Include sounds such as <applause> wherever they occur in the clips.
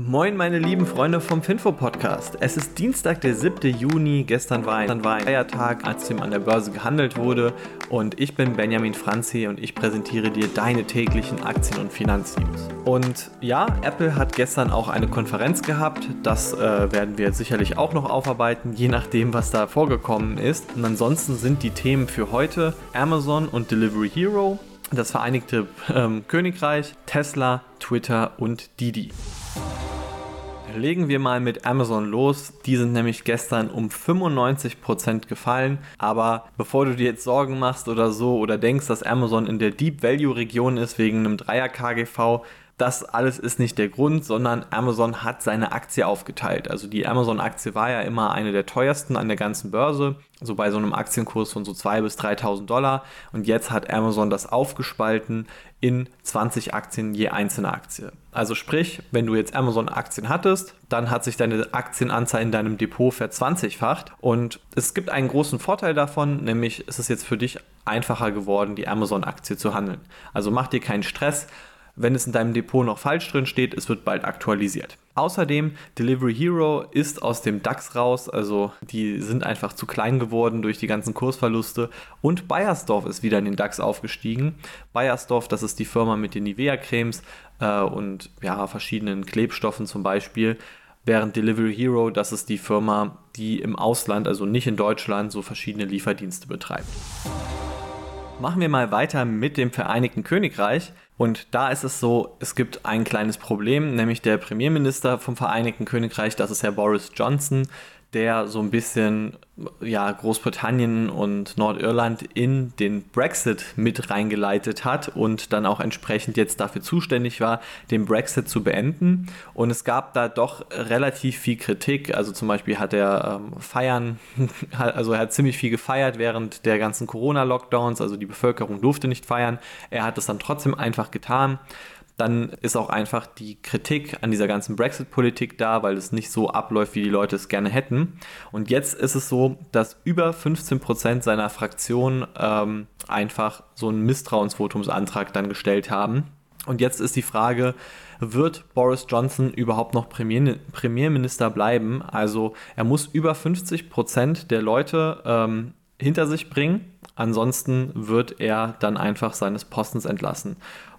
Moin, meine lieben Freunde vom Finfo Podcast. Es ist Dienstag, der 7. Juni. Gestern war ein, war ein Feiertag, als dem an der Börse gehandelt wurde. Und ich bin Benjamin Franzi und ich präsentiere dir deine täglichen Aktien- und Finanznews. Und ja, Apple hat gestern auch eine Konferenz gehabt. Das äh, werden wir sicherlich auch noch aufarbeiten, je nachdem, was da vorgekommen ist. Und ansonsten sind die Themen für heute Amazon und Delivery Hero, das Vereinigte ähm, Königreich, Tesla, Twitter und Didi. Legen wir mal mit Amazon los. Die sind nämlich gestern um 95% gefallen. Aber bevor du dir jetzt Sorgen machst oder so oder denkst, dass Amazon in der Deep Value Region ist wegen einem Dreier KGV, das alles ist nicht der Grund, sondern Amazon hat seine Aktie aufgeteilt. Also die Amazon-Aktie war ja immer eine der teuersten an der ganzen Börse, so bei so einem Aktienkurs von so 2.000 bis 3.000 Dollar. Und jetzt hat Amazon das aufgespalten in 20 Aktien je einzelne Aktie. Also sprich, wenn du jetzt Amazon-Aktien hattest, dann hat sich deine Aktienanzahl in deinem Depot verzwanzigfacht. Und es gibt einen großen Vorteil davon, nämlich ist es jetzt für dich einfacher geworden, die Amazon-Aktie zu handeln. Also mach dir keinen Stress wenn es in deinem Depot noch falsch drin steht, es wird bald aktualisiert. Außerdem, Delivery Hero ist aus dem DAX raus, also die sind einfach zu klein geworden durch die ganzen Kursverluste. Und Bayersdorf ist wieder in den DAX aufgestiegen. Bayersdorf, das ist die Firma mit den Nivea-Cremes äh, und ja, verschiedenen Klebstoffen zum Beispiel. Während Delivery Hero, das ist die Firma, die im Ausland, also nicht in Deutschland, so verschiedene Lieferdienste betreibt. Machen wir mal weiter mit dem Vereinigten Königreich. Und da ist es so, es gibt ein kleines Problem, nämlich der Premierminister vom Vereinigten Königreich, das ist Herr Boris Johnson, der so ein bisschen ja, Großbritannien und Nordirland in den Brexit mit reingeleitet hat und dann auch entsprechend jetzt dafür zuständig war, den Brexit zu beenden. Und es gab da doch relativ viel Kritik. Also zum Beispiel hat er ähm, feiern, <laughs> also er hat ziemlich viel gefeiert während der ganzen Corona-Lockdowns. Also die Bevölkerung durfte nicht feiern. Er hat es dann trotzdem einfach getan dann ist auch einfach die Kritik an dieser ganzen Brexit-Politik da, weil es nicht so abläuft, wie die Leute es gerne hätten. Und jetzt ist es so, dass über 15 Prozent seiner Fraktion ähm, einfach so einen Misstrauensvotumsantrag dann gestellt haben. Und jetzt ist die Frage, wird Boris Johnson überhaupt noch Premier, Premierminister bleiben? Also er muss über 50 Prozent der Leute ähm, hinter sich bringen. Ansonsten wird er dann einfach seines Postens entlassen.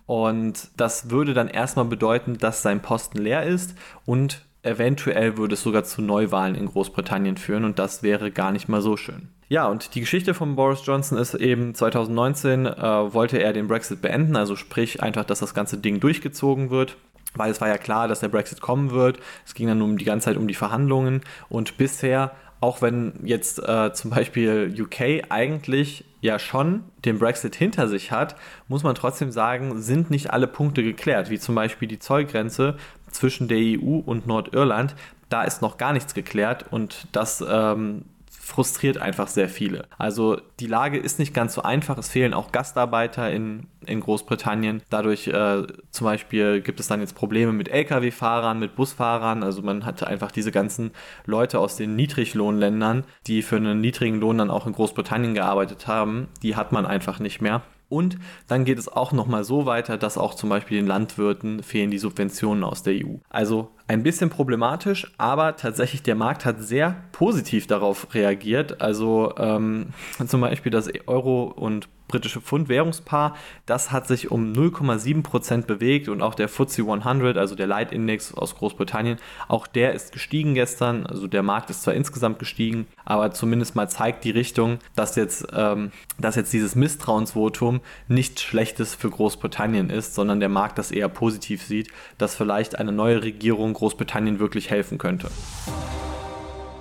Und das würde dann erstmal bedeuten, dass sein Posten leer ist und eventuell würde es sogar zu Neuwahlen in Großbritannien führen und das wäre gar nicht mal so schön. Ja, und die Geschichte von Boris Johnson ist eben 2019 äh, wollte er den Brexit beenden, also sprich einfach, dass das ganze Ding durchgezogen wird weil es war ja klar, dass der Brexit kommen wird. Es ging dann um die ganze Zeit um die Verhandlungen und bisher auch wenn jetzt äh, zum Beispiel UK eigentlich ja schon den Brexit hinter sich hat, muss man trotzdem sagen, sind nicht alle Punkte geklärt, wie zum Beispiel die Zollgrenze zwischen der EU und Nordirland. Da ist noch gar nichts geklärt und das ähm, frustriert einfach sehr viele. Also die Lage ist nicht ganz so einfach. Es fehlen auch Gastarbeiter in, in Großbritannien. Dadurch äh, zum Beispiel gibt es dann jetzt Probleme mit Lkw-Fahrern, mit Busfahrern. Also man hatte einfach diese ganzen Leute aus den Niedriglohnländern, die für einen niedrigen Lohn dann auch in Großbritannien gearbeitet haben. Die hat man einfach nicht mehr. Und dann geht es auch nochmal so weiter, dass auch zum Beispiel den Landwirten fehlen die Subventionen aus der EU. Also ein bisschen problematisch, aber tatsächlich der Markt hat sehr positiv darauf reagiert. Also ähm, zum Beispiel das Euro- und britische Pfund-Währungspaar, das hat sich um 0,7% bewegt und auch der FTSE 100, also der Leitindex aus Großbritannien, auch der ist gestiegen gestern. Also der Markt ist zwar insgesamt gestiegen, aber zumindest mal zeigt die Richtung, dass jetzt, ähm, dass jetzt dieses Misstrauensvotum nichts Schlechtes für Großbritannien ist, sondern der Markt das eher positiv sieht, dass vielleicht eine neue Regierung Großbritannien wirklich helfen könnte.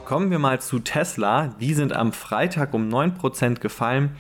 Kommen wir mal zu Tesla. Die sind am Freitag um 9% gefallen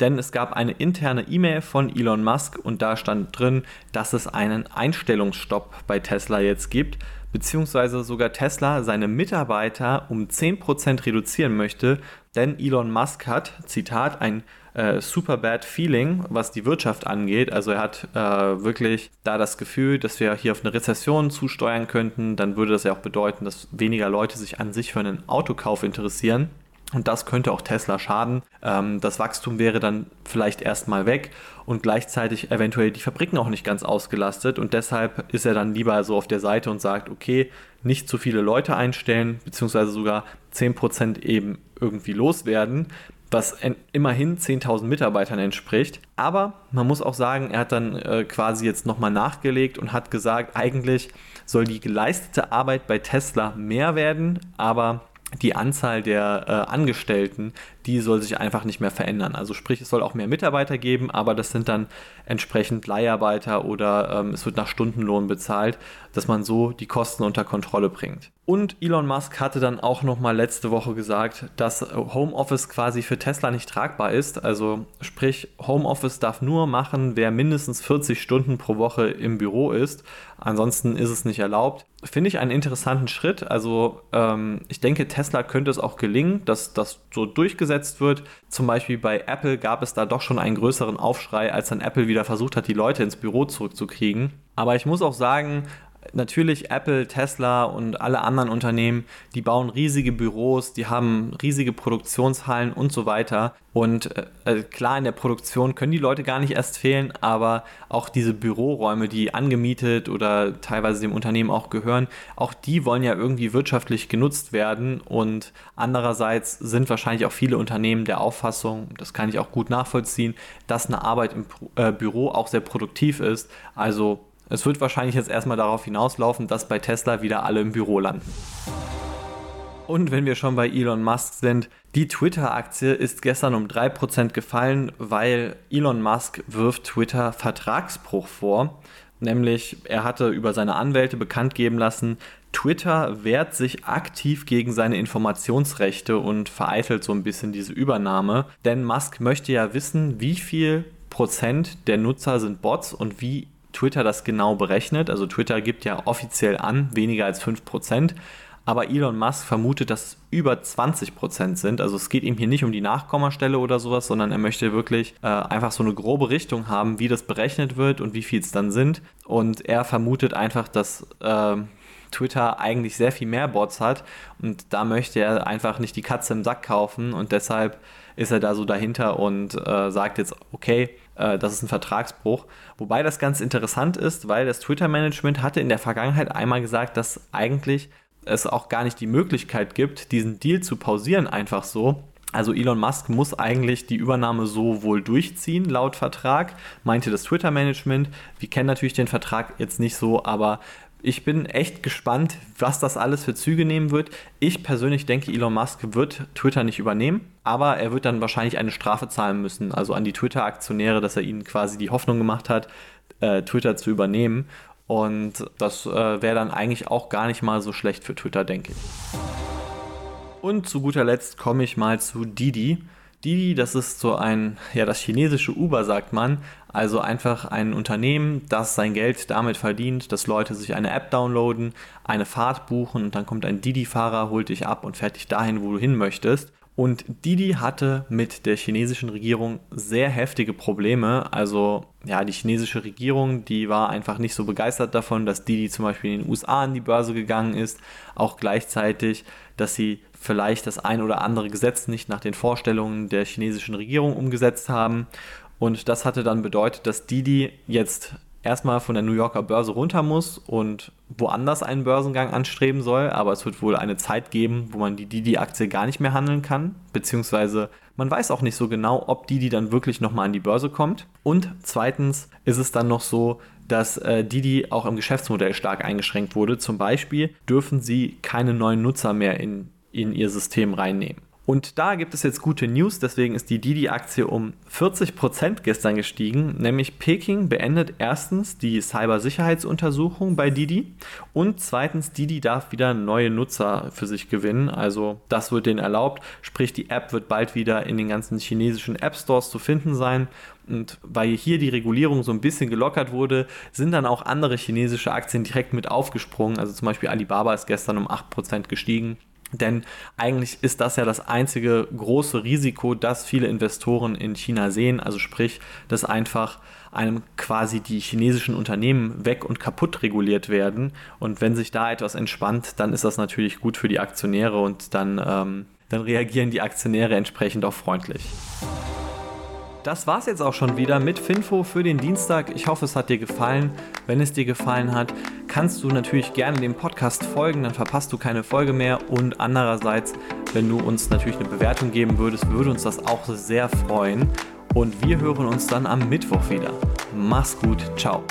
denn es gab eine interne E-Mail von Elon Musk und da stand drin, dass es einen Einstellungsstopp bei Tesla jetzt gibt, beziehungsweise sogar Tesla seine Mitarbeiter um 10% reduzieren möchte, denn Elon Musk hat, Zitat, ein äh, super bad feeling, was die Wirtschaft angeht. Also er hat äh, wirklich da das Gefühl, dass wir hier auf eine Rezession zusteuern könnten. Dann würde das ja auch bedeuten, dass weniger Leute sich an sich für einen Autokauf interessieren. Und das könnte auch Tesla schaden. Ähm, das Wachstum wäre dann vielleicht erstmal weg und gleichzeitig eventuell die Fabriken auch nicht ganz ausgelastet. Und deshalb ist er dann lieber so auf der Seite und sagt, okay, nicht zu viele Leute einstellen, beziehungsweise sogar 10% eben irgendwie loswerden, was immerhin 10.000 Mitarbeitern entspricht. Aber man muss auch sagen, er hat dann äh, quasi jetzt nochmal nachgelegt und hat gesagt, eigentlich soll die geleistete Arbeit bei Tesla mehr werden, aber die Anzahl der äh, Angestellten, die soll sich einfach nicht mehr verändern. Also sprich, es soll auch mehr Mitarbeiter geben, aber das sind dann entsprechend Leiharbeiter oder ähm, es wird nach Stundenlohn bezahlt, dass man so die Kosten unter Kontrolle bringt. Und Elon Musk hatte dann auch noch mal letzte Woche gesagt, dass Homeoffice quasi für Tesla nicht tragbar ist. Also sprich, Homeoffice darf nur machen, wer mindestens 40 Stunden pro Woche im Büro ist. Ansonsten ist es nicht erlaubt. Finde ich einen interessanten Schritt. Also ähm, ich denke, Tesla könnte es auch gelingen, dass das so durchgesetzt wird. Zum Beispiel bei Apple gab es da doch schon einen größeren Aufschrei, als dann Apple wieder versucht hat, die Leute ins Büro zurückzukriegen. Aber ich muss auch sagen, natürlich Apple, Tesla und alle anderen Unternehmen, die bauen riesige Büros, die haben riesige Produktionshallen und so weiter. Und äh, äh, klar, in der Produktion können die Leute gar nicht erst fehlen, aber auch diese Büroräume, die angemietet oder teilweise dem Unternehmen auch gehören, auch die wollen ja irgendwie wirtschaftlich genutzt werden. Und andererseits sind wahrscheinlich auch viele Unternehmen der Auffassung, das kann ich auch gut nachvollziehen, dass eine Arbeit im äh, Büro auch sehr produktiv ist. Also es wird wahrscheinlich jetzt erstmal darauf hinauslaufen, dass bei Tesla wieder alle im Büro landen. Und wenn wir schon bei Elon Musk sind, die Twitter-Aktie ist gestern um 3% gefallen, weil Elon Musk wirft Twitter Vertragsbruch vor. Nämlich, er hatte über seine Anwälte bekannt geben lassen, Twitter wehrt sich aktiv gegen seine Informationsrechte und vereitelt so ein bisschen diese Übernahme. Denn Musk möchte ja wissen, wie viel Prozent der Nutzer sind Bots und wie Twitter das genau berechnet. Also Twitter gibt ja offiziell an, weniger als 5%. Aber Elon Musk vermutet, dass es über 20% sind. Also es geht ihm hier nicht um die Nachkommastelle oder sowas, sondern er möchte wirklich äh, einfach so eine grobe Richtung haben, wie das berechnet wird und wie viel es dann sind. Und er vermutet einfach, dass äh, Twitter eigentlich sehr viel mehr Bots hat und da möchte er einfach nicht die Katze im Sack kaufen und deshalb ist er da so dahinter und äh, sagt jetzt, okay, das ist ein Vertragsbruch. Wobei das ganz interessant ist, weil das Twitter-Management hatte in der Vergangenheit einmal gesagt, dass eigentlich es auch gar nicht die Möglichkeit gibt, diesen Deal zu pausieren einfach so. Also Elon Musk muss eigentlich die Übernahme so wohl durchziehen, laut Vertrag, meinte das Twitter-Management. Wir kennen natürlich den Vertrag jetzt nicht so, aber ich bin echt gespannt, was das alles für Züge nehmen wird. Ich persönlich denke, Elon Musk wird Twitter nicht übernehmen, aber er wird dann wahrscheinlich eine Strafe zahlen müssen, also an die Twitter-Aktionäre, dass er ihnen quasi die Hoffnung gemacht hat, äh, Twitter zu übernehmen. Und das äh, wäre dann eigentlich auch gar nicht mal so schlecht für Twitter, denke ich. Und zu guter Letzt komme ich mal zu Didi. Didi, das ist so ein, ja, das chinesische Uber, sagt man. Also einfach ein Unternehmen, das sein Geld damit verdient, dass Leute sich eine App downloaden, eine Fahrt buchen und dann kommt ein Didi-Fahrer, holt dich ab und fährt dich dahin, wo du hin möchtest. Und Didi hatte mit der chinesischen Regierung sehr heftige Probleme. Also ja, die chinesische Regierung, die war einfach nicht so begeistert davon, dass Didi zum Beispiel in den USA an die Börse gegangen ist. Auch gleichzeitig, dass sie vielleicht das ein oder andere Gesetz nicht nach den Vorstellungen der chinesischen Regierung umgesetzt haben. Und das hatte dann bedeutet, dass Didi jetzt erstmal von der New Yorker Börse runter muss und woanders einen Börsengang anstreben soll. Aber es wird wohl eine Zeit geben, wo man die Didi-Aktie gar nicht mehr handeln kann. Beziehungsweise man weiß auch nicht so genau, ob Didi dann wirklich nochmal an die Börse kommt. Und zweitens ist es dann noch so, dass äh, Didi auch im Geschäftsmodell stark eingeschränkt wurde. Zum Beispiel dürfen sie keine neuen Nutzer mehr in in ihr System reinnehmen. Und da gibt es jetzt gute News, deswegen ist die Didi-Aktie um 40% gestern gestiegen, nämlich Peking beendet erstens die Cybersicherheitsuntersuchung bei Didi und zweitens Didi darf wieder neue Nutzer für sich gewinnen, also das wird denen erlaubt, sprich die App wird bald wieder in den ganzen chinesischen App Stores zu finden sein. Und weil hier die Regulierung so ein bisschen gelockert wurde, sind dann auch andere chinesische Aktien direkt mit aufgesprungen, also zum Beispiel Alibaba ist gestern um 8% gestiegen denn eigentlich ist das ja das einzige große Risiko, das viele Investoren in China sehen. Also sprich, dass einfach einem quasi die chinesischen Unternehmen weg und kaputt reguliert werden. Und wenn sich da etwas entspannt, dann ist das natürlich gut für die Aktionäre und dann ähm, dann reagieren die Aktionäre entsprechend auch freundlich. Das war's jetzt auch schon wieder mit Finfo für den Dienstag. Ich hoffe, es hat dir gefallen. Wenn es dir gefallen hat, kannst du natürlich gerne dem Podcast folgen, dann verpasst du keine Folge mehr. Und andererseits, wenn du uns natürlich eine Bewertung geben würdest, würde uns das auch sehr freuen. Und wir hören uns dann am Mittwoch wieder. Mach's gut, ciao.